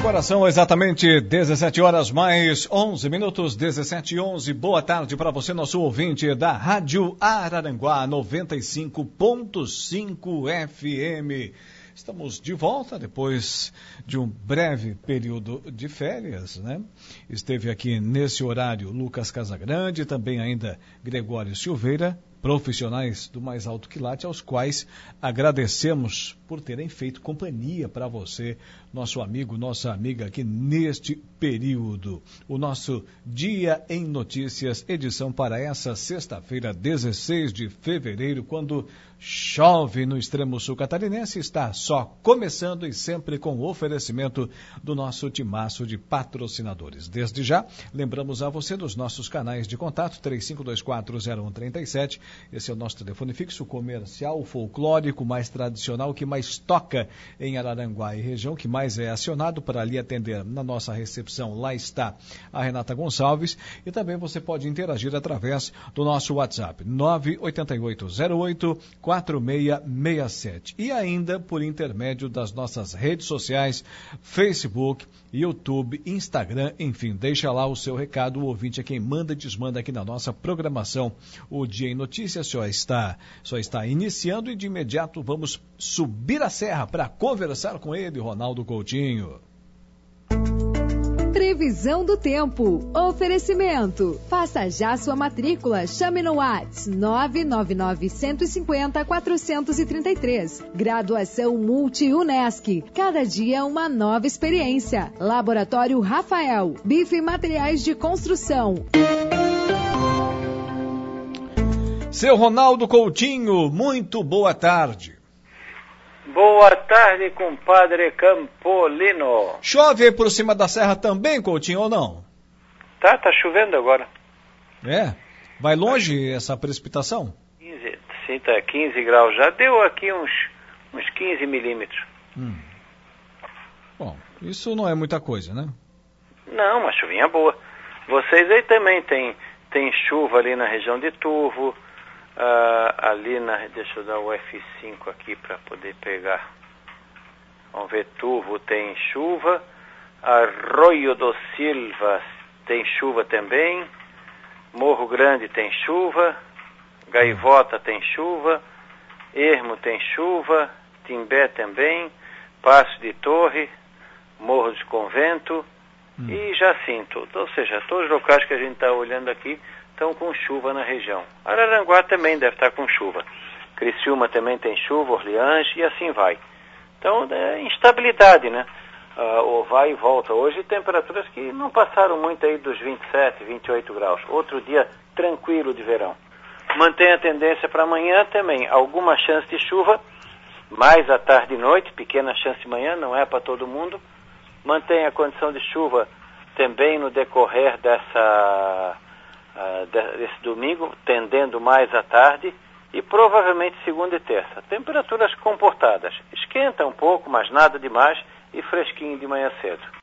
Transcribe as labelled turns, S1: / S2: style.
S1: Agora são exatamente 17 horas mais 11 minutos, 17 e 11. Boa tarde para você, nosso ouvinte da Rádio Araranguá 95.5 FM. Estamos de volta depois de um breve período de férias, né? Esteve aqui nesse horário Lucas Casagrande, também ainda Gregório Silveira, profissionais do mais alto quilate, aos quais agradecemos por terem feito companhia para você, nosso amigo, nossa amiga aqui neste período. O nosso Dia em Notícias, edição para essa sexta-feira, 16 de fevereiro, quando chove no extremo sul catarinense, está só começando e sempre com o oferecimento do nosso timaço de patrocinadores. Desde já, lembramos a você dos nossos canais de contato, 35240137, esse é o nosso telefone fixo comercial, folclórico, mais tradicional, que mais toca em Araranguá e região, que mais é acionado para ali atender na nossa recepção. Lá está a Renata Gonçalves e também você pode interagir através do nosso WhatsApp, 98808 4667. E ainda por intermédio das nossas redes sociais, Facebook, YouTube, Instagram, enfim, deixa lá o seu recado. O ouvinte é quem manda e desmanda aqui na nossa programação. O Dia em Notícias só está, só está iniciando e de imediato vamos subir a serra para conversar com ele, Ronaldo Coutinho.
S2: Previsão do tempo. Oferecimento. Faça já sua matrícula. Chame no Whats 999 150 433. Graduação Multi-UNESC. Cada dia uma nova experiência. Laboratório Rafael. Bife e Materiais de Construção.
S1: Seu Ronaldo Coutinho, muito boa tarde.
S3: Boa tarde, compadre Campolino.
S1: Chove por cima da serra também, Coutinho, ou não?
S3: Tá, tá chovendo agora.
S1: É? Vai longe essa precipitação?
S3: 15, sim, tá 15 graus já. Deu aqui uns, uns 15 milímetros.
S1: Hum. Bom, isso não é muita coisa, né?
S3: Não, uma chuvinha boa. Vocês aí também tem, tem chuva ali na região de Turvo, Uh, ali na. Deixa eu dar o F5 aqui para poder pegar. Vamos ver, Turvo tem chuva. Arroio do Silva tem chuva também. Morro Grande tem chuva. Gaivota tem chuva. Ermo tem chuva. Timbé também. Passo de Torre. Morro de Convento. Hum. E Jacinto. Ou seja, todos os locais que a gente está olhando aqui estão com chuva na região. Araranguá também deve estar com chuva. Criciúma também tem chuva, Orleans e assim vai. Então, é instabilidade, né? Uh, ou vai e volta. Hoje temperaturas que não passaram muito aí dos 27, 28 graus. Outro dia tranquilo de verão. Mantém a tendência para amanhã também. Alguma chance de chuva, mais à tarde e noite, pequena chance de manhã, não é para todo mundo. Mantém a condição de chuva também no decorrer dessa uh, desse domingo, tendendo mais à tarde, e provavelmente segunda e terça. Temperaturas comportadas. Esquenta um pouco, mas nada demais, e fresquinho de manhã cedo.